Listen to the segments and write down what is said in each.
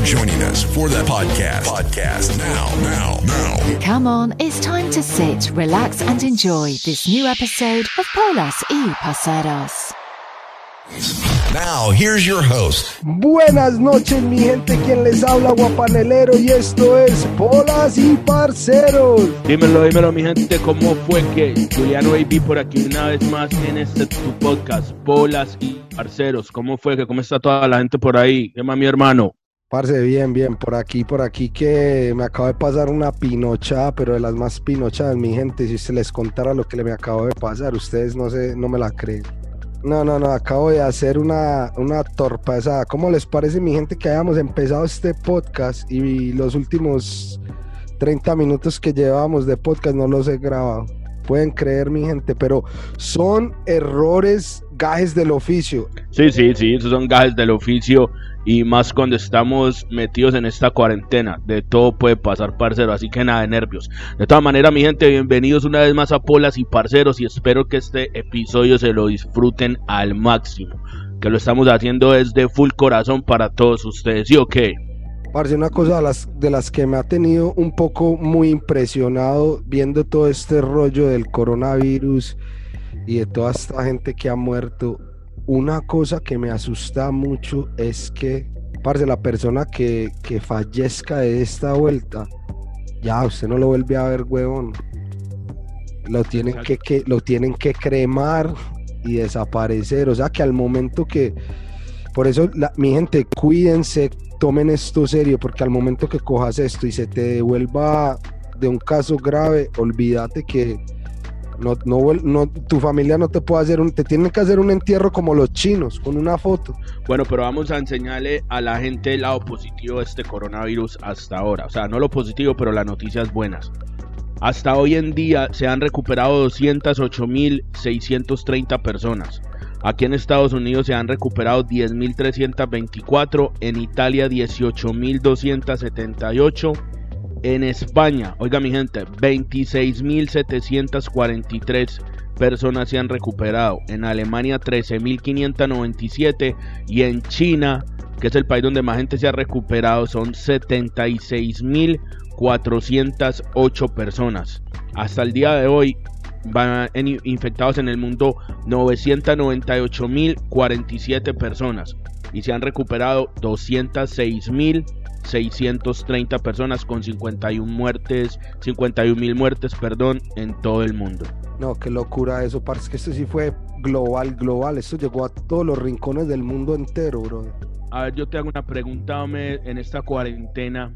for joining us for that podcast. Podcast now, now, now. Come on, it's time to sit, relax, and enjoy this new episode of Polas y Parceros. Now, here's your host. Buenas noches, mi gente, quien les habla, Guapanelero, y esto es Polas y Parceros. Dímelo, dímelo, mi gente, ¿cómo fue que Juliano AB por aquí una vez más en este tu podcast, Polas y Parceros? ¿Cómo fue que, cómo está toda la gente por ahí? ¿Qué más, mi hermano? Parce, bien, bien, por aquí, por aquí que me acaba de pasar una pinochada, pero de las más pinochadas, mi gente, si se les contara lo que me acabo de pasar, ustedes no sé, no me la creen. No, no, no, acabo de hacer una, una. ¿Cómo les parece, mi gente, que hayamos empezado este podcast y los últimos 30 minutos que llevábamos de podcast no los he grabado? Pueden creer, mi gente, pero son errores, gajes del oficio. Sí, sí, sí, esos son gajes del oficio y más cuando estamos metidos en esta cuarentena. De todo puede pasar, parcero, así que nada de nervios. De todas maneras, mi gente, bienvenidos una vez más a Polas y Parceros y espero que este episodio se lo disfruten al máximo. Que lo estamos haciendo desde full corazón para todos ustedes, ¿sí o qué? Parce, una cosa de las, de las que me ha tenido un poco muy impresionado viendo todo este rollo del coronavirus y de toda esta gente que ha muerto una cosa que me asusta mucho es que, parce, la persona que, que fallezca de esta vuelta, ya usted no lo vuelve a ver, huevón. Lo tienen que, que, lo tienen que cremar y desaparecer. O sea que al momento que. Por eso, la, mi gente, cuídense, tomen esto serio, porque al momento que cojas esto y se te devuelva de un caso grave, olvídate que no, no, no, tu familia no te puede hacer un, te tienen que hacer un entierro como los chinos, con una foto. Bueno, pero vamos a enseñarle a la gente el lado positivo de este coronavirus hasta ahora. O sea, no lo positivo, pero las noticias buenas. Hasta hoy en día se han recuperado 208.630 personas. Aquí en Estados Unidos se han recuperado 10.324, en Italia 18.278 en España, oiga mi gente, 26.743 personas se han recuperado. En Alemania 13.597 y en China, que es el país donde más gente se ha recuperado, son 76.408 personas. Hasta el día de hoy van infectados en el mundo 998.047 personas y se han recuperado 206.000 630 personas con 51 muertes, 51 mil muertes, perdón, en todo el mundo. No, qué locura eso, parce, que esto sí fue global, global, esto llegó a todos los rincones del mundo entero, bro. A ver, yo te hago una pregunta, en esta cuarentena,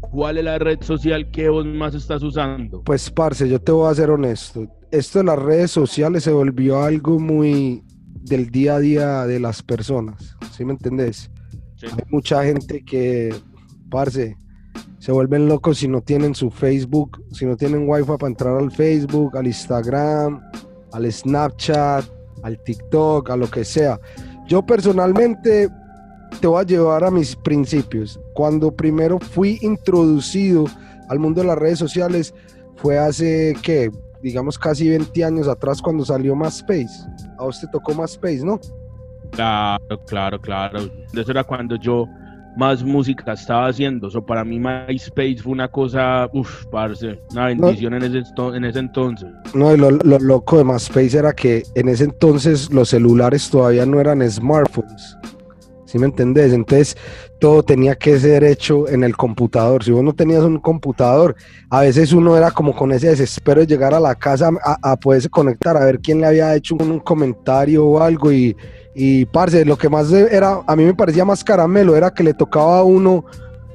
¿cuál es la red social que vos más estás usando? Pues, parce, yo te voy a ser honesto, esto de las redes sociales se volvió algo muy del día a día de las personas, ¿sí me entendés? Hay mucha gente que, se vuelven locos si no tienen su Facebook, si no tienen wifi para entrar al Facebook, al Instagram, al Snapchat, al TikTok, a lo que sea. Yo personalmente te voy a llevar a mis principios. Cuando primero fui introducido al mundo de las redes sociales fue hace que digamos casi 20 años atrás cuando salió MySpace. A usted tocó MySpace, ¿no? Claro, claro, claro. Eso era cuando yo más música estaba haciendo. So, para mí MySpace fue una cosa, uff, parce, una bendición en, ese, en ese entonces. No, lo, lo, loco de MySpace era que en ese entonces los celulares todavía no eran smartphones. ¿Sí me entendés? Entonces todo tenía que ser hecho en el computador. Si vos no tenías un computador, a veces uno era como con ese desespero de llegar a la casa a, a poderse conectar, a ver quién le había hecho un, comentario o algo y y, parce, lo que más era, a mí me parecía más caramelo, era que le tocaba a uno,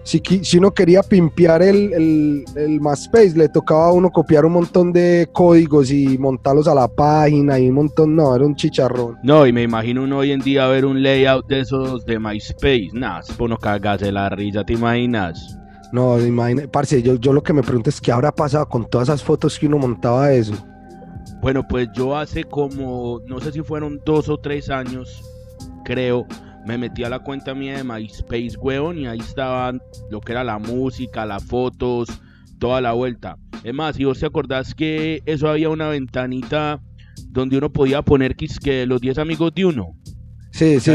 si, si uno quería pimpear el, el, el MySpace, le tocaba a uno copiar un montón de códigos y montarlos a la página y un montón, no, era un chicharrón. No, y me imagino uno hoy en día ver un layout de esos de MySpace, nada, no de la risa, ¿te imaginas? No, imagínate, parce, yo, yo lo que me pregunto es qué habrá pasado con todas esas fotos que uno montaba de eso. Bueno, pues yo hace como, no sé si fueron dos o tres años, creo, me metí a la cuenta mía de MySpace, weón, y ahí estaban lo que era la música, las fotos, toda la vuelta. Es más, si vos te acordás que eso había una ventanita donde uno podía poner que los 10 amigos de uno. Sí, sí.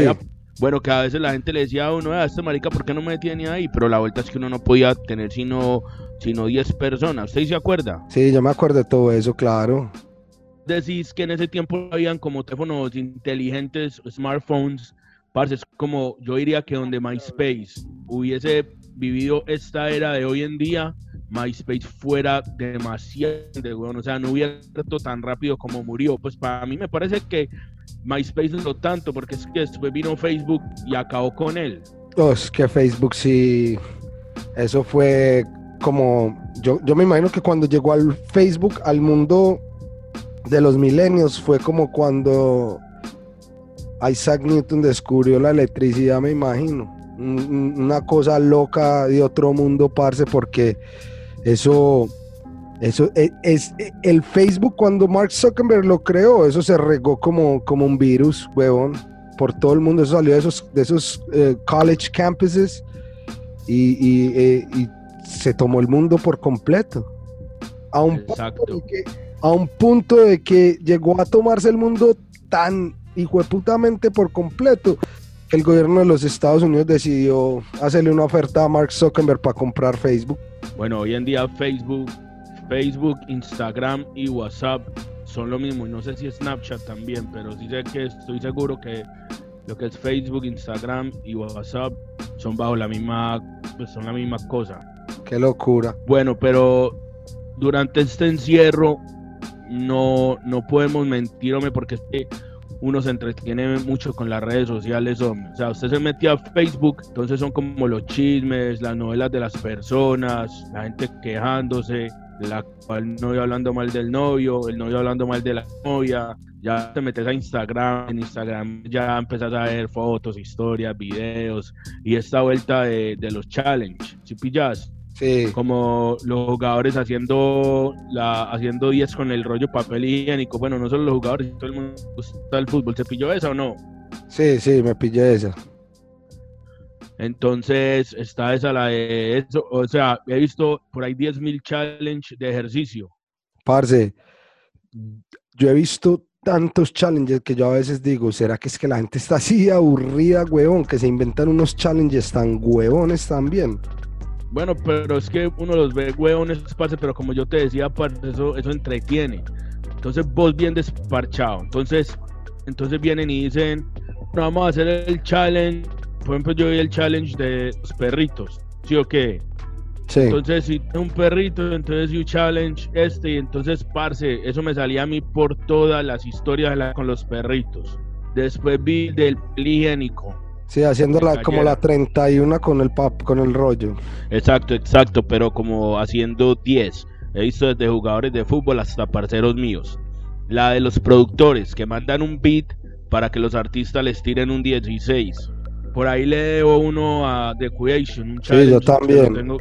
Bueno, que a veces la gente le decía a uno, a este marica, ¿por qué no me tiene ahí? Pero la vuelta es que uno no podía tener sino, sino 10 personas. ¿Usted se acuerda? Sí, yo me acuerdo de todo eso, claro. Decís que en ese tiempo habían como teléfonos inteligentes, smartphones, parce, es como yo diría que donde MySpace hubiese vivido esta era de hoy en día, MySpace fuera demasiado, bueno, o sea, no hubiera muerto tan rápido como murió. Pues para mí me parece que MySpace no tanto, porque es que después vino Facebook y acabó con él. Oh, es que Facebook sí, eso fue como, yo, yo me imagino que cuando llegó al Facebook, al mundo de los milenios, fue como cuando Isaac Newton descubrió la electricidad, me imagino. Una cosa loca de otro mundo, parce, porque eso, eso e, es, e, el Facebook cuando Mark Zuckerberg lo creó, eso se regó como, como un virus, huevón, por todo el mundo. Eso salió de esos, de esos eh, college campuses y, eh, y, se tomó el mundo por completo. A un, punto de que, a un punto de que llegó a tomarse el mundo tan hijueputamente por completo el gobierno de los Estados Unidos decidió hacerle una oferta a Mark Zuckerberg para comprar Facebook. Bueno, hoy en día Facebook, Facebook, Instagram y WhatsApp son lo mismo. Y no sé si Snapchat también, pero sí sé que estoy seguro que lo que es Facebook, Instagram y WhatsApp son bajo la misma, pues son la misma cosa. Qué locura. Bueno, pero durante este encierro no, no podemos mentir, hombre, porque es que uno se entretiene mucho con las redes sociales, O sea, usted se mete a Facebook, entonces son como los chismes, las novelas de las personas, la gente quejándose, la, el novio hablando mal del novio, el novio hablando mal de la novia. Ya te metes a Instagram, en Instagram ya empezás a ver fotos, historias, videos y esta vuelta de, de los challenge. Si pillas, como los jugadores haciendo la haciendo 10 con el rollo papel higiénico. Bueno, no solo los jugadores, todo el mundo gusta el fútbol. ¿Se pilló esa o no? Sí, sí, me pillé esa. Entonces, está esa la de eso. O sea, he visto por ahí 10.000 challenge de ejercicio. Parce, yo he visto tantos challenges que yo a veces digo, ¿será que es que la gente está así aburrida, huevón? Que se inventan unos challenges tan huevones también. Bueno, pero es que uno los ve huevones, parce, pero como yo te decía, eso, eso entretiene. Entonces vos bien desparchado. Entonces, entonces vienen y dicen, vamos a hacer el challenge. Por ejemplo, yo vi el challenge de los perritos. ¿Sí o qué? Sí. Entonces, si un perrito, entonces un challenge este, y entonces, parce, eso me salía a mí por todas las historias con los perritos. Después vi del higiénico. Sí, haciéndola como la 31 con el pap, con el rollo. Exacto, exacto, pero como haciendo 10. He visto desde jugadores de fútbol hasta parceros míos. La de los productores que mandan un beat para que los artistas les tiren un 16. Por ahí le debo uno a The Creation, un Sí, yo también. Lo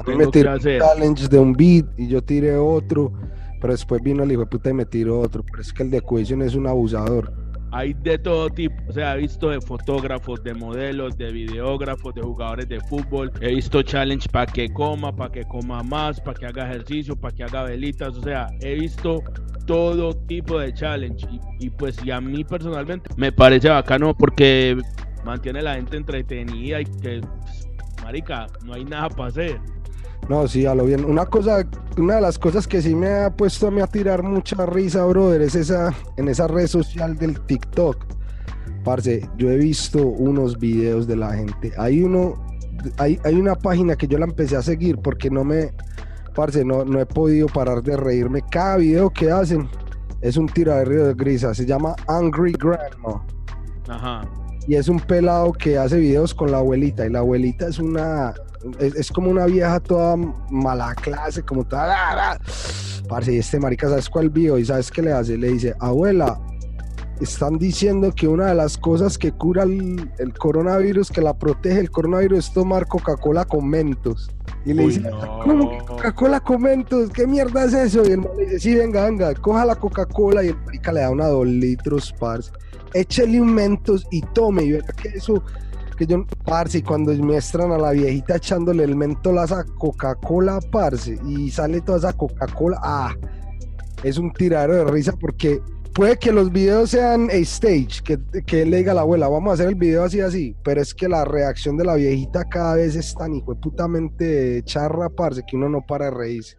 tengo, me, que hacer. un challenge de un beat y yo tiré otro, pero después vino el hijo de puta y me tiró otro. Pero es que el The Creation es un abusador hay de todo tipo. O sea, he visto de fotógrafos, de modelos, de videógrafos, de jugadores de fútbol. He visto challenge para que coma, para que coma más, para que haga ejercicio, para que haga velitas. O sea, he visto todo tipo de challenge. Y, pues, y a mí personalmente me parece bacano porque mantiene la gente entretenida y que, pues, marica, no hay nada para hacer. No, sí, a lo bien. Una cosa, una de las cosas que sí me ha puesto a mí a tirar mucha risa, brother, es esa, en esa red social del TikTok. Parce, yo he visto unos videos de la gente. Hay uno, hay, hay una página que yo la empecé a seguir porque no me, parce, no, no he podido parar de reírme. Cada video que hacen es un tiradero de grisa. Se llama Angry Grandma. Ajá. Y es un pelado que hace videos con la abuelita. Y la abuelita es una, es, como una vieja toda mala clase, como toda. Ah, ah". Parce, y este marica, ¿sabes cuál vio? ¿Y sabes qué le hace? Le dice, abuela, están diciendo que una de las cosas que cura el, coronavirus, que la protege el coronavirus, es tomar Coca-Cola con mentos. Y le dice, ¿cómo Coca-Cola con mentos? ¿Qué mierda es eso? Y el marica le dice, sí, venga, venga, coja la Coca-Cola. Y el marica le da una dos litros, parce. Échele un mentos y tome. Y verá que eso que yo, parce, cuando muestran a la viejita echándole el mentolazo a Coca-Cola, parce, y sale toda esa Coca-Cola, ah, es un tiradero de risa porque puede que los videos sean a stage, que, que él le diga a la abuela, vamos a hacer el video así, así, pero es que la reacción de la viejita cada vez es tan hijo putamente charra, parce, que uno no para de reírse.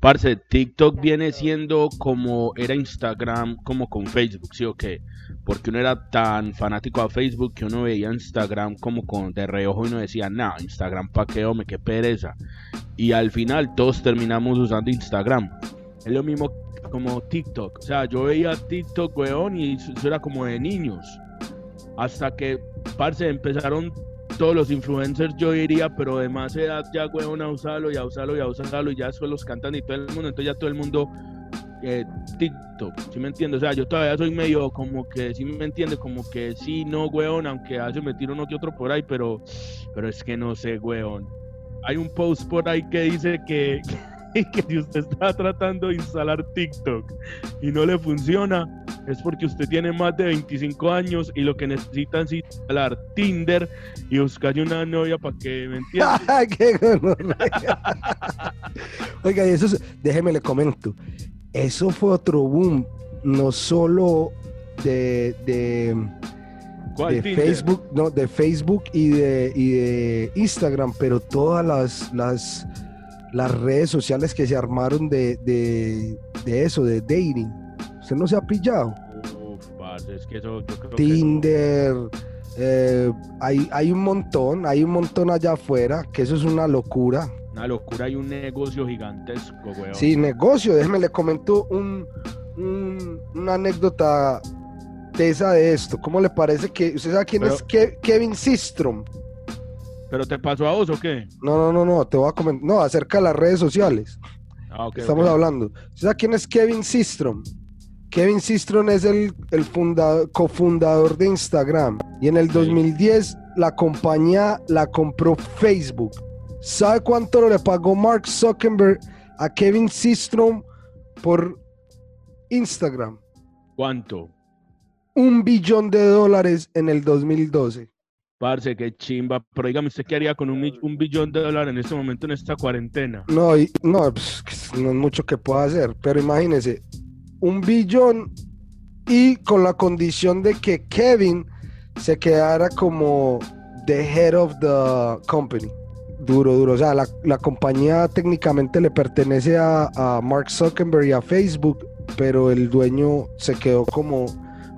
Parce, TikTok viene siendo como era Instagram, como con Facebook, ¿sí o qué? Porque uno era tan fanático a Facebook que uno veía Instagram como con de reojo y uno decía, no, Instagram pa' qué, hombre, qué pereza. Y al final todos terminamos usando Instagram. Es lo mismo como TikTok. O sea, yo veía TikTok, weón, y eso era como de niños. Hasta que, parce, empezaron todos los influencers, yo diría, pero de más edad ya, weón, a usarlo y a usarlo y a usarlo y ya después los cantan y todo el mundo, entonces ya todo el mundo eh, TikTok, ¿sí me entiende? O sea, yo todavía soy medio como que, ¿sí me entiende? Como que sí, no, weón, aunque hace me tiro uno que otro por ahí, pero, pero es que no sé, weón. Hay un post por ahí que dice que, que si usted está tratando de instalar TikTok y no le funciona, es porque usted tiene más de 25 años y lo que necesita es instalar Tinder y buscar una novia para que me entienda. Qué. Oiga, y eso es- déjeme le comento. Eso fue otro boom, no solo de, de. Facebook, no, de Facebook y de, y de Instagram, pero todas las, las, las redes sociales que se armaron de, de, de eso, de dating. Usted no se ha pillado. Es que eso yo creo que Tinder, eh, hay, hay un montón, hay un montón allá afuera, que eso es una locura. Una locura, hay un negocio gigantesco, weón. Sí, negocio, déjeme le comento un, un- una anécdota tesa de esto. ¿Cómo le parece que usted sabe quién Pero- es Ke- Kevin Systrom? ¿Pero te pasó a vos o qué? No, no, no, no, te voy a comentar, no, acerca de las redes sociales. Ah, ok, Estamos hablando. ¿Usted sabe quién es Kevin Systrom? Kevin Systrom es el, el funda- cofundador de Instagram y en el Sí. 2010 la compañía la compró Facebook. ¿Sabe cuánto le pagó Mark Zuckerberg a Kevin Systrom por Instagram? ¿Cuánto? Un billón de dólares en el 2012. Parce, qué chimba. Pero dígame, ¿usted qué haría con un, un billón de dólares en este momento en esta cuarentena? No, y- no, pues, no es mucho que pueda hacer, pero imagínese, un billón y con la condición de que Kevin se quedara como the head of the company. Duro, duro. O sea, la, la compañía técnicamente le pertenece a, a Mark Zuckerberg y a Facebook, pero el dueño se quedó como,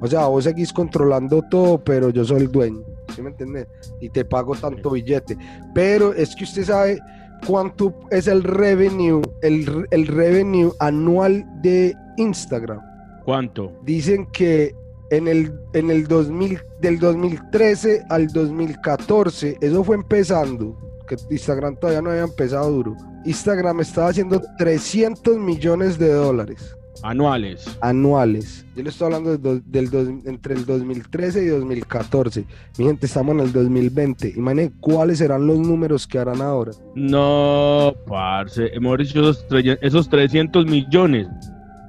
o sea, vos seguís controlando todo, pero yo soy el dueño. ¿Sí me entiendes? Y te pago tanto billete. Pero es que usted sabe cuánto es el revenue, el, el revenue anual de Instagram. ¿Cuánto? Dicen que en el, en el 2000, del 2013 al 2014, eso fue empezando, que Instagram todavía no había empezado duro. Instagram estaba haciendo 300 millones de dólares Anuales. anuales. Yo le estoy hablando del do- del dos- entre el 2013 y 2014. Mi gente, estamos en el 2020. Imaginen cuáles serán los números que harán ahora. No, parce. Hemos dicho esos, esos 300 millones.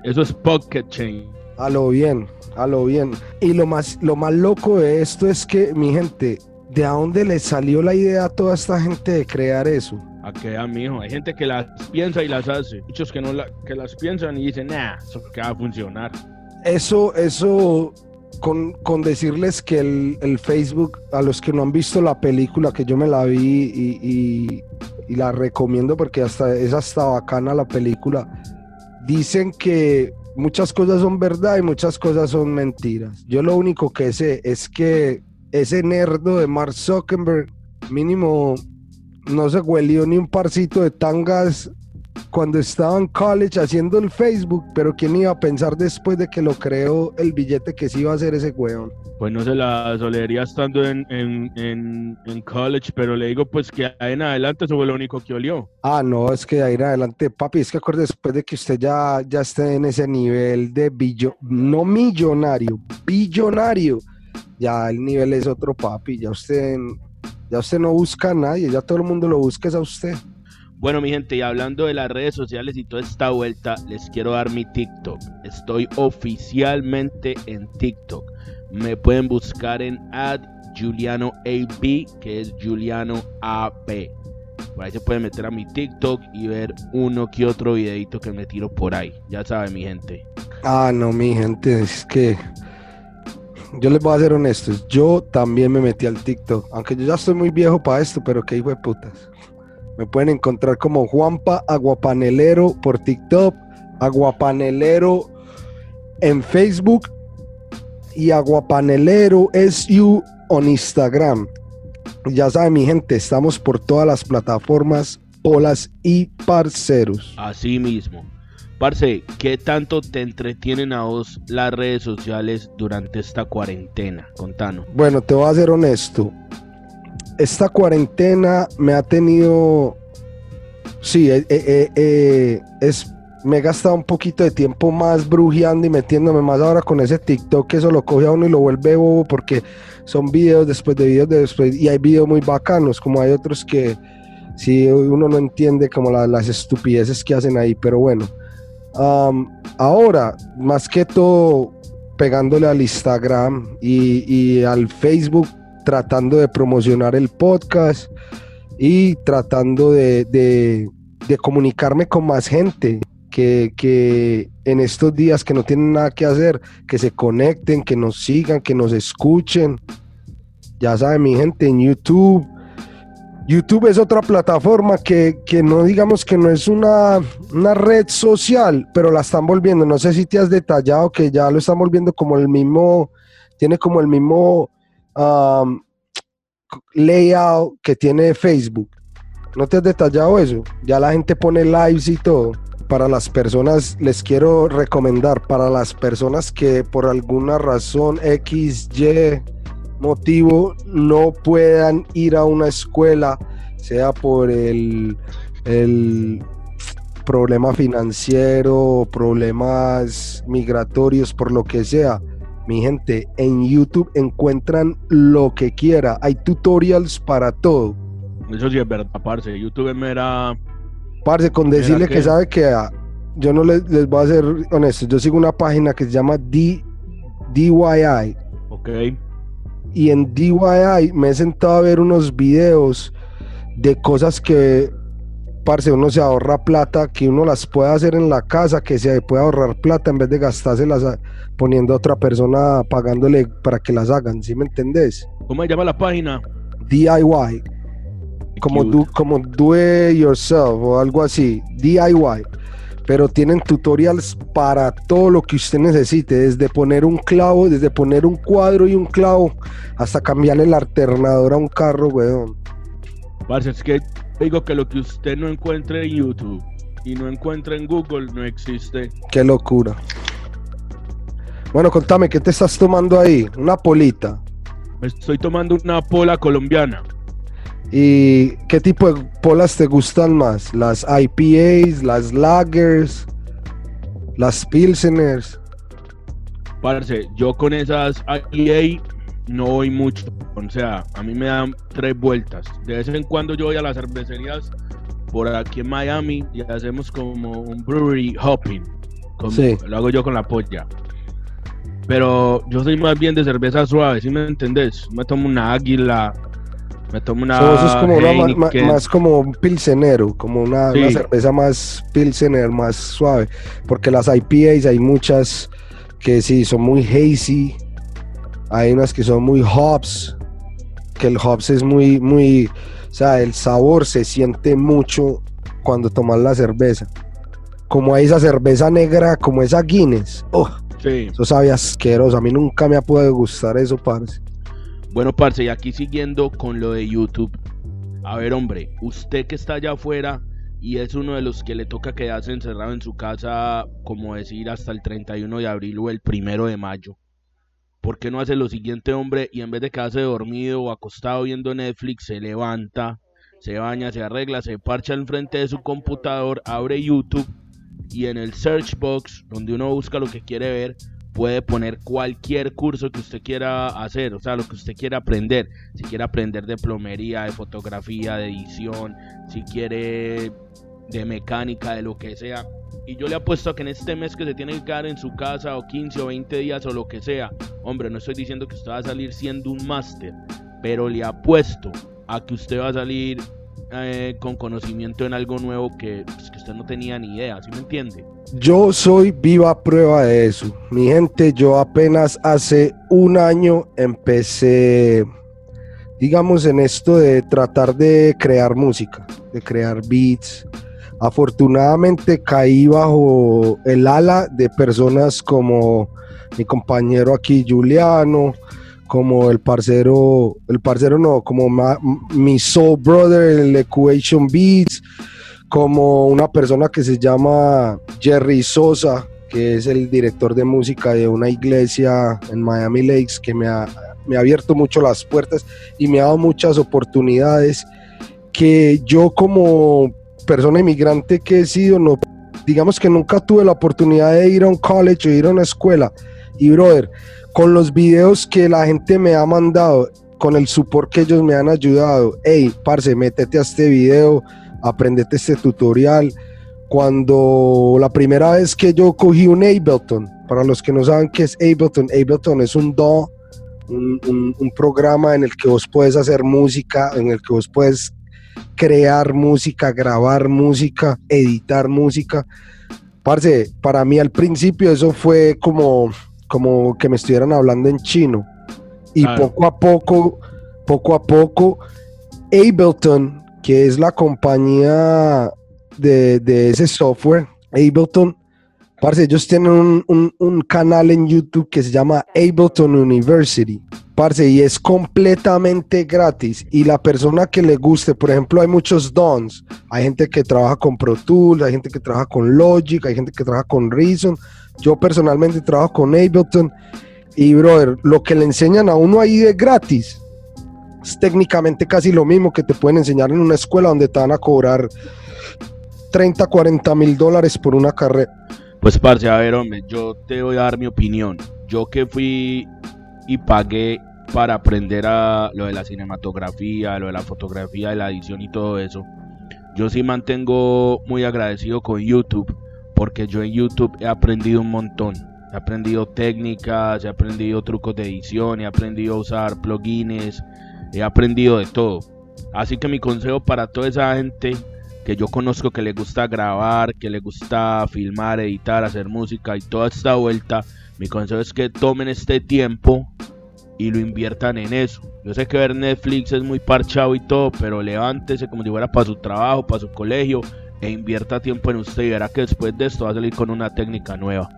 Eso es pocket change. A lo bien, a lo bien. Y lo más, lo más loco de esto es que, mi gente, ¿de dónde le salió la idea a toda esta gente de crear eso? A que mijo. Hay gente que las piensa y las hace. Muchos que no la, que las piensan y dicen, nah, eso que va a funcionar. Eso, eso, con, con decirles que el, el Facebook, a los que no han visto la película, que yo me la vi y, y- y la recomiendo porque hasta es hasta bacana la película, dicen que muchas cosas son verdad y muchas cosas son mentiras. Yo lo único que sé es que ese nerdo de Mark Zuckerberg, mínimo, no se huelió ni un parcito de tangas cuando estaba en college haciendo el Facebook, pero quién iba a pensar después de que lo creó el billete que sí iba a hacer ese weón. Pues no se la solería estando en, en, en, en college, pero le digo pues que ahí en adelante eso fue lo único que olió. Ah, no, es que de ahí en adelante, papi, es que acuerde después de que usted ya, ya esté en ese nivel de billo, no millonario, billonario, ya el nivel es otro papi, ya usted, ya usted no busca a nadie, ya todo el mundo lo busca es a usted. Bueno, mi gente, y hablando de las redes sociales y toda esta vuelta, les quiero dar mi TikTok. Estoy oficialmente en TikTok. Me pueden buscar en ad Juliano AB, que es Juliano AB. Por ahí se pueden meter a mi TikTok y ver uno que otro videito que me tiro por ahí. Ya saben, mi gente. Ah, no, mi gente, es que yo les voy a ser honestos. Yo también me metí al TikTok, aunque yo ya estoy muy viejo para esto, pero qué hijo de putas. Me pueden encontrar como Juanpa Aguapanelero por TikTok, Aguapanelero en Facebook y Aguapanelero SU en Instagram. Ya saben, mi gente, estamos por todas las plataformas, polas y parceros. Así mismo. Parce, ¿qué tanto te entretienen a vos las redes sociales durante esta cuarentena? Contanos. Bueno, te voy a ser honesto. Esta cuarentena me ha tenido. Sí, eh, eh, eh, es, me he gastado un poquito de tiempo más brujeando y metiéndome más ahora con ese TikTok que eso lo coge a uno y lo vuelve bobo porque son videos después de videos de después y hay videos muy bacanos, como hay otros que si uno no entiende como las estupideces que hacen ahí, pero bueno. Ahora, más que todo, pegándole al Instagram y, al Facebook, tratando de promocionar el podcast y tratando de, comunicarme con más gente. Que, que, en estos días que no tienen nada que hacer, que se conecten, que nos sigan, que nos escuchen. Ya saben, mi gente, en YouTube, YouTube es otra plataforma que, no digamos que no es una, red social, pero la están volviendo. No sé si te has detallado que ya lo están volviendo como el mismo, tiene como el mismo layout que tiene Facebook. ¿No te has detallado eso? Ya la gente pone lives y todo. Para las personas, les quiero recomendar, para las personas que por alguna razón X, Y, motivo no puedan ir a una escuela, sea por el, el problema financiero, problemas migratorios, por lo que sea. Mi gente, en YouTube encuentran lo que quiera. Hay tutorials para todo. Eso sí es verdad, parce. YouTube era... Parce, con decirle que... sabe que yo no les, les, voy a ser honesto. Yo sigo una página que se llama D, DYI. Ok y en DIY me he sentado a ver unos videos de cosas que, parce, uno se ahorra plata, que uno las puede hacer en la casa, que se puede ahorrar plata en vez de gastárselas poniendo a otra persona pagándole para que las hagan, ¿sí me entendés? ¿Cómo se llama la página? DIY. Como do, como do it yourself o algo así. DIY pero tienen tutorials para todo lo que usted necesite, desde poner un clavo, desde poner un cuadro y un clavo, hasta cambiarle el alternador a un carro, weón. Parce, es que digo que lo que usted no encuentre en YouTube y no encuentra en Google no existe. Qué locura. Bueno, contame, ¿qué te estás tomando ahí? Una polita. Me estoy tomando una pola colombiana. ¿Y qué tipo de polas te gustan más? ¿Las IPAs, las lagers, las pilseners? Parce, yo con esas IPA no voy mucho. O sea, a mí me dan tres vueltas. De vez en cuando yo voy a las cervecerías por aquí en Miami y hacemos como un brewery hopping. Lo hago yo con la polla. Pero yo soy más bien de cerveza suave, ¿sí me entendés? Me tomo una águila, me tomo una. eso es como más, como un pilsenero, como una, cerveza más pilsener, más suave. Porque las IPAs hay muchas que sí son muy hazy. Hay unas que son muy hops. Que el hops es muy, muy. O sea, el sabor se siente mucho cuando tomas la cerveza. Como hay esa cerveza negra, como esa Guinness. Oh, sí. Eso sabe asqueroso. A mí nunca me ha podido gustar eso, parce. Bueno, parce, y aquí siguiendo con lo de YouTube. A ver, hombre, usted que está allá afuera y es uno de los que le toca quedarse encerrado en su casa, como decir, hasta el 31 de abril o el primero de mayo. ¿Por qué no hace lo siguiente, hombre? Y en vez de quedarse dormido o acostado viendo Netflix, se levanta, se baña, se arregla, se parcha al frente de su computador, abre YouTube y en el search box, donde uno busca lo que quiere ver, puede poner cualquier curso que usted quiera hacer, o sea, lo que usted quiera aprender. Si quiere aprender de plomería, de fotografía, de edición, si quiere de mecánica, de lo que sea. Y yo le apuesto a que en este mes que se tiene que quedar en su casa o 15 o 20 días o lo que sea, hombre, no estoy diciendo que usted va a salir siendo un máster, pero le apuesto a que usted va a salir eh, con conocimiento en algo nuevo que, pues, que usted no tenía ni idea, ¿sí me entiende? Yo soy viva prueba de eso. Mi gente, yo apenas hace un año empecé, digamos, en esto de tratar de crear música, de crear beats. Afortunadamente caí bajo el ala de personas como mi compañero aquí, Juliano, como el parcero, el parcero no, como mi soul brother, el Equation Beats, como una persona que se llama Jerry Sosa, que es el director de música de una iglesia en Miami Lakes, que me ha, me ha abierto mucho las puertas y me ha dado muchas oportunidades que yo como persona inmigrante que he sido, no, digamos que nunca tuve la oportunidad de ir a un college o ir a una escuela. Y brother, con los videos que la gente me ha mandado, con el support que ellos me han ayudado, hey, parce, métete a este video, aprendete este tutorial. Cuando la primera vez que yo cogí un Ableton, para los que no saben qué es Ableton, Ableton es un DAW, un, un, programa en el que vos puedes hacer música, en el que vos puedes crear música, grabar música, editar música. Parce, para mí al principio eso fue como, como que me estuvieran hablando en chino. Y poco a poco, poco a poco, Ableton que es la compañía de, ese software, Ableton. Parce, ellos tienen un, canal en YouTube que se llama Ableton University. Parce, y es completamente gratis. Y la persona que le guste, por ejemplo, hay muchos dons. Hay gente que trabaja con Pro Tools, hay gente que trabaja con Logic, hay gente que trabaja con Reason. Yo personalmente trabajo con Ableton. Y, brother, lo que le enseñan a uno ahí de gratis es técnicamente casi lo mismo que te pueden enseñar en una escuela donde te van a cobrar 30, 40 mil dólares por una carrera. Pues, parce, a ver, hombre, yo te voy a dar mi opinión. Yo que fui y pagué para aprender a lo de la cinematografía, lo de la fotografía, de la edición y todo eso. Yo sí mantengo muy agradecido con YouTube, porque yo en YouTube he aprendido un montón. He aprendido técnicas, he aprendido trucos de edición, he aprendido a usar plugins, he aprendido de todo. Así que mi consejo para toda esa gente que yo conozco que le gusta grabar, que le gusta filmar, editar, hacer música y toda esta vuelta, mi consejo es que tomen este tiempo y lo inviertan en eso. Yo sé que ver Netflix es muy parchado y todo, pero levántese como si fuera para su trabajo, para su colegio e invierta tiempo en usted y verá que después de esto va a salir con una técnica nueva.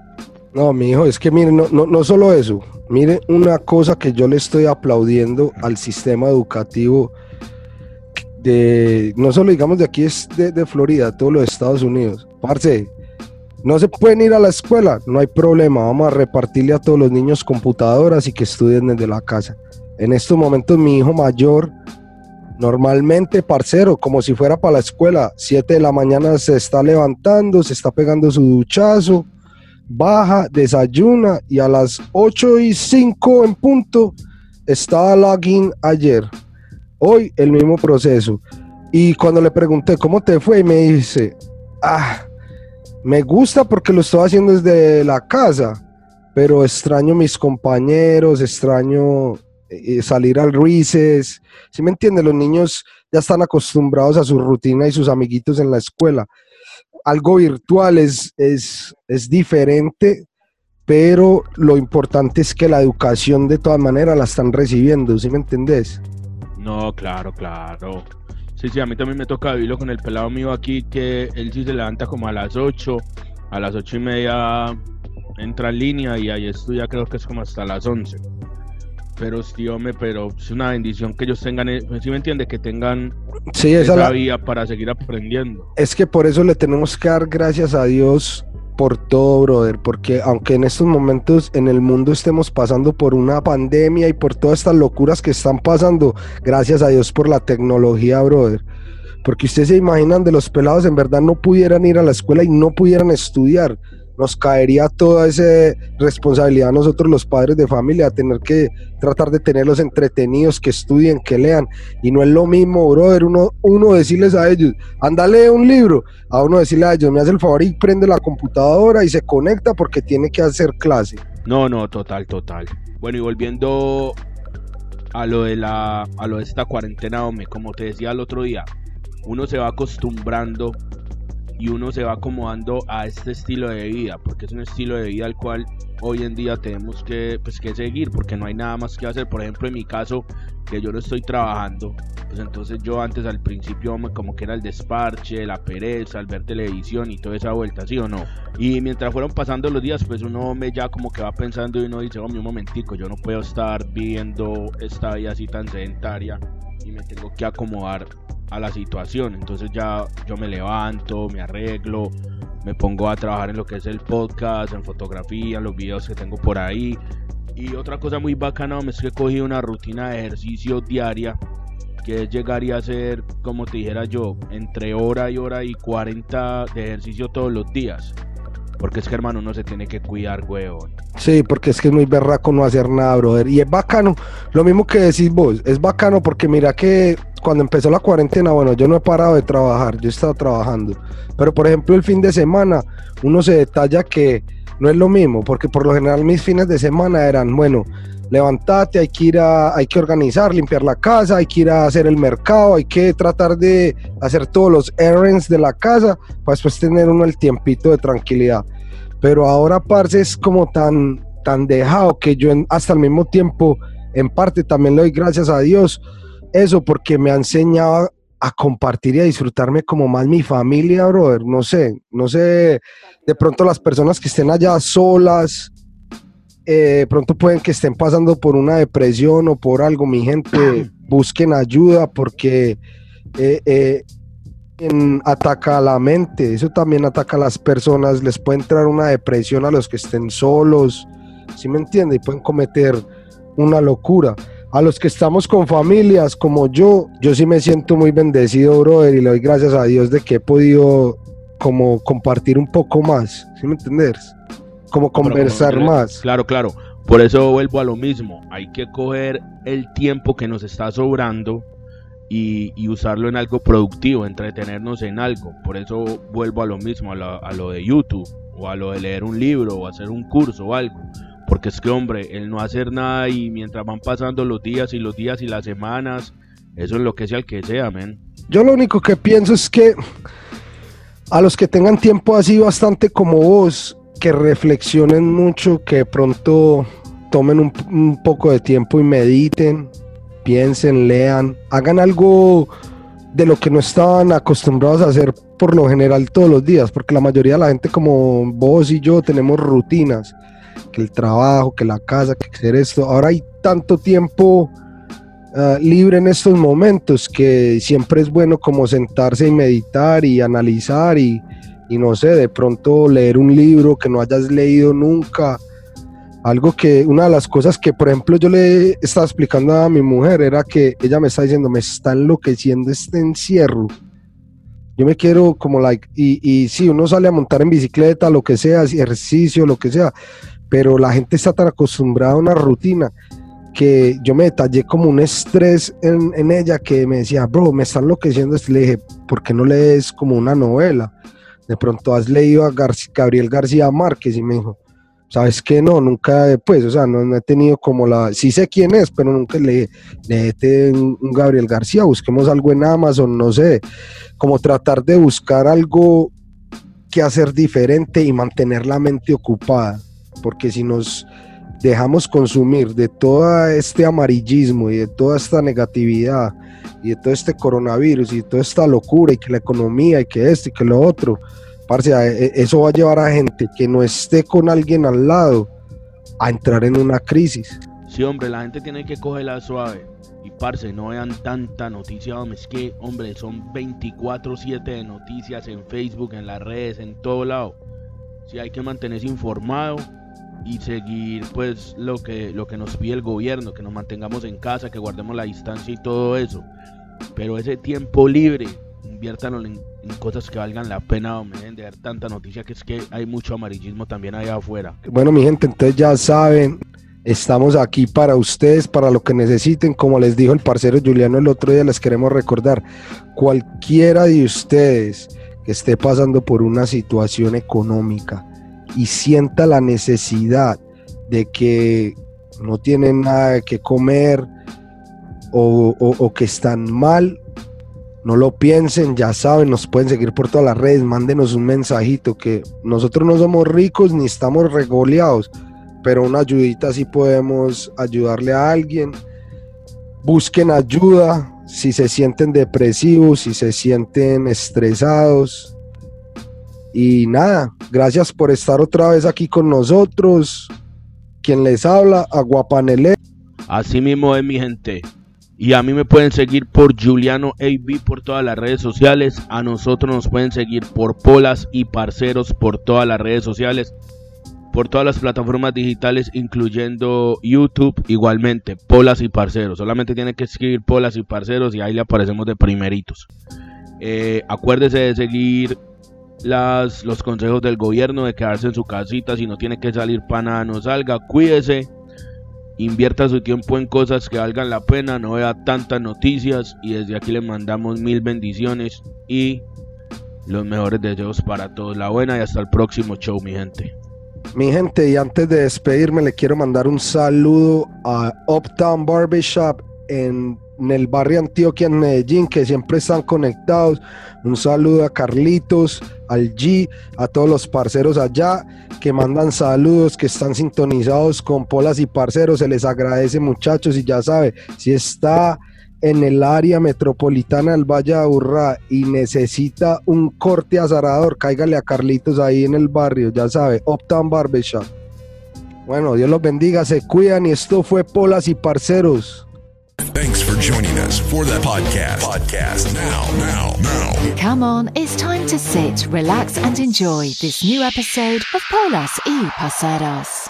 No, mi hijo, es que miren, no, no, no solo eso. Miren una cosa que yo le estoy aplaudiendo al sistema educativo de, no solo digamos de aquí es de, de Florida, todos los Estados Unidos. Parce, no se pueden ir a la escuela, no hay problema, vamos a repartirle a todos los niños computadoras y que estudien desde la casa. En estos momentos mi hijo mayor, normalmente parcero, como si fuera para la escuela, 7 de la mañana se está levantando, se está pegando su duchazo, baja, desayuna y a las 8 y 5 en punto estaba login ayer. Hoy el mismo proceso. Y cuando le pregunté cómo te fue, me dice, ah, me gusta porque lo estoy haciendo desde la casa, pero extraño mis compañeros, extraño salir al Ruices. ¿Sí me entiende? Los niños ya están acostumbrados a su rutina y sus amiguitos en la escuela algo virtual es, es, es diferente, pero lo importante es que la educación de todas maneras la están recibiendo, ¿sí me entendés? No, claro, claro. Sí, sí, a mí también me toca vivirlo con el pelado mío aquí, que él sí se levanta como a las 8, a las 8 y media entra en línea y ahí estudia creo que es como hasta las 11 pero sí, hombre, pero es una bendición que ellos tengan, eh, ¿sí me entiende? Que tengan sí, esa, la... vía para seguir aprendiendo. Es que por eso le tenemos que dar gracias a Dios por todo, brother, porque aunque en estos momentos en el mundo estemos pasando por una pandemia y por todas estas locuras que están pasando, gracias a Dios por la tecnología, brother. Porque ustedes se imaginan de los pelados en verdad no pudieran ir a la escuela y no pudieran estudiar nos caería toda esa responsabilidad a nosotros los padres de familia, tener que tratar de tenerlos entretenidos, que estudien, que lean. Y no es lo mismo, brother, uno, uno decirles a ellos, ándale un libro, a uno decirle a ellos, me hace el favor y prende la computadora y se conecta porque tiene que hacer clase. No, no, total, total. Bueno, y volviendo a lo de la a lo de esta cuarentena, hombre, como te decía el otro día, uno se va acostumbrando y uno se va acomodando a este estilo de vida, porque es un estilo de vida al cual hoy en día tenemos que, pues, que seguir, porque no hay nada más que hacer. Por ejemplo, en mi caso, que yo no estoy trabajando, pues entonces yo antes al principio como que era el desparche, la pereza, el ver televisión y toda esa vuelta, ¿sí o no? Y mientras fueron pasando los días, pues uno me ya como que va pensando y uno dice, hombre, un momentico, yo no puedo estar viviendo esta vida así tan sedentaria y me tengo que acomodar a la situación. Entonces ya yo me levanto, me arreglo, me pongo a trabajar en lo que es el podcast, en fotografía, en los videos que tengo por ahí. Y otra cosa muy bacana es que he cogido una rutina de ejercicio diaria que es llegar y hacer, como te dijera yo, entre hora y hora y 40 de ejercicio todos los días. Porque es que, hermano, uno se tiene que cuidar, weón. Sí, porque es que es muy berraco no hacer nada, brother. Y es bacano, lo mismo que decís vos, es bacano porque mira que cuando empezó la cuarentena, bueno, yo no he parado de trabajar, yo he estado trabajando. Pero por ejemplo, el fin de semana, uno se detalla que no es lo mismo, porque por lo general mis fines de semana eran, bueno, levántate, hay que ir a, hay que organizar, limpiar la casa, hay que ir a hacer el mercado, hay que tratar de hacer todos los errands de la casa para después tener uno el tiempito de tranquilidad. Pero ahora, parce, es como tan, tan dejado que yo hasta el mismo tiempo, en parte también le doy gracias a Dios, eso porque me ha enseñado a compartir y a disfrutarme como más mi familia, brother. No sé, no sé, de pronto las personas que estén allá solas, eh, pronto pueden que estén pasando por una depresión o por algo, mi gente, busquen ayuda porque eh, eh, ataca a la mente, eso también ataca a las personas, les puede entrar una depresión a los que estén solos, ¿sí me entiende? Y pueden cometer una locura. A los que estamos con familias como yo, yo sí me siento muy bendecido, brother, y le doy gracias a Dios de que he podido como compartir un poco más, ¿sí me entiendes? Como conversar más. Claro, claro. Por eso vuelvo a lo mismo. Hay que coger el tiempo que nos está sobrando y, usarlo en algo productivo, entretenernos en algo. Por eso vuelvo a lo mismo, a lo, de YouTube, o a lo de leer un libro, o hacer un curso o algo. Porque es que, hombre, el no hacer nada y mientras van pasando los días y los días y las semanas, eso es lo que sea el que sea, men. Yo lo único que pienso es que a los que tengan tiempo así bastante como vos, que reflexionen mucho, que pronto tomen un, poco de tiempo y mediten, piensen, lean, hagan algo de lo que no estaban acostumbrados a hacer por lo general todos los días, porque la mayoría de la gente como vos y yo tenemos rutinas, que el trabajo, que la casa, que hacer esto. Ahora hay tanto tiempo ah, libre en estos momentos que siempre es bueno como sentarse y meditar y analizar y, y no sé, de pronto leer un libro que no hayas leído nunca. Algo que, una de las cosas que, por ejemplo, yo le estaba explicando a mi mujer era que ella me está diciendo, me está enloqueciendo este encierro. Yo me quiero como like, y, y sí, uno sale a montar en bicicleta, lo que sea, ejercicio, lo que sea, pero la gente está tan acostumbrada a una rutina que yo me detallé como un estrés en, en ella que me decía, bro, me está enloqueciendo. Le dije, ¿por qué no lees como una novela? De pronto has leído a Gabriel García Márquez y me dijo, ¿sabes qué? No, nunca, pues, o sea, no, he tenido como la, sí sé quién es, pero nunca le, le un, un Gabriel García, busquemos algo en Amazon, no sé, como tratar de buscar algo que hacer diferente y mantener la mente ocupada, porque si nos dejamos consumir de todo este amarillismo y de toda esta negatividad y de todo este coronavirus y de toda esta locura y que la economía y que esto y que lo otro, parce, e, eso va a llevar a gente que no esté con alguien al lado a entrar en una crisis. Sí, hombre, la gente tiene que cogerla suave. Y parce, no vean tanta noticia, hombre. Que, hombre, son 24-7 de noticias en Facebook, en las redes, en todo lado. Sí, hay que mantenerse informado y seguir pues lo que, lo que nos pide el gobierno, que nos mantengamos en casa, que guardemos la distancia y todo eso. Pero ese tiempo libre, inviértanlo en, cosas que valgan la pena, hombre, de ver tanta noticia que es que hay mucho amarillismo también allá afuera. Bueno, mi gente, entonces ya saben, estamos aquí para ustedes, para lo que necesiten. Como les dijo el parcero Juliano el otro día, les queremos recordar, cualquiera de ustedes que esté pasando por una situación económica, y sienta la necesidad de que no tienen nada que comer o, que están mal, no lo piensen, ya saben, nos pueden seguir por todas las redes, mándenos un mensajito que nosotros no somos ricos ni estamos regoleados, pero una ayudita sí podemos ayudarle a alguien. Busquen ayuda si se sienten depresivos, si se sienten estresados. Y nada, gracias por estar otra vez aquí con nosotros. Quien les habla, Aguapanele. Así mismo es mi gente. Y a mí me pueden seguir por Juliano AB por todas las redes sociales. A nosotros nos pueden seguir por Polas y Parceros por todas las redes sociales. Por todas las plataformas digitales, incluyendo YouTube, igualmente, Polas y Parceros. Solamente tienen que escribir Polas y Parceros y ahí le aparecemos de primeritos. Eh, acuérdese de seguir las, los consejos del gobierno, de quedarse en su casita. Si no tiene que salir para nada, no salga. Cuídese invierta su tiempo en cosas que valgan la pena, no vea tantas noticias y desde aquí le mandamos mil bendiciones y los mejores deseos para todos. La buena y hasta el próximo show, mi gente. Mi gente, y antes de despedirme, le quiero mandar un saludo a Uptown Barbershop en, en el barrio Antioquia en Medellín, que siempre están conectados. Un saludo a Carlitos, al G, a todos los parceros allá que mandan saludos, que están sintonizados con Polas y Parceros. Se les agradece, muchachos, y ya sabe, si está en el área metropolitana del Valle de Aburrá y necesita un corte azarador, cáigale a Carlitos ahí en el barrio, ya sabe, Uptown Barbershop. Bueno, Dios los bendiga, se cuidan y esto fue Polas y Parceros. Thanks for joining us for that podcast. Podcast now, now, now. Come on, it's time to sit, relax, and enjoy this new episode of Polas y Pasadas.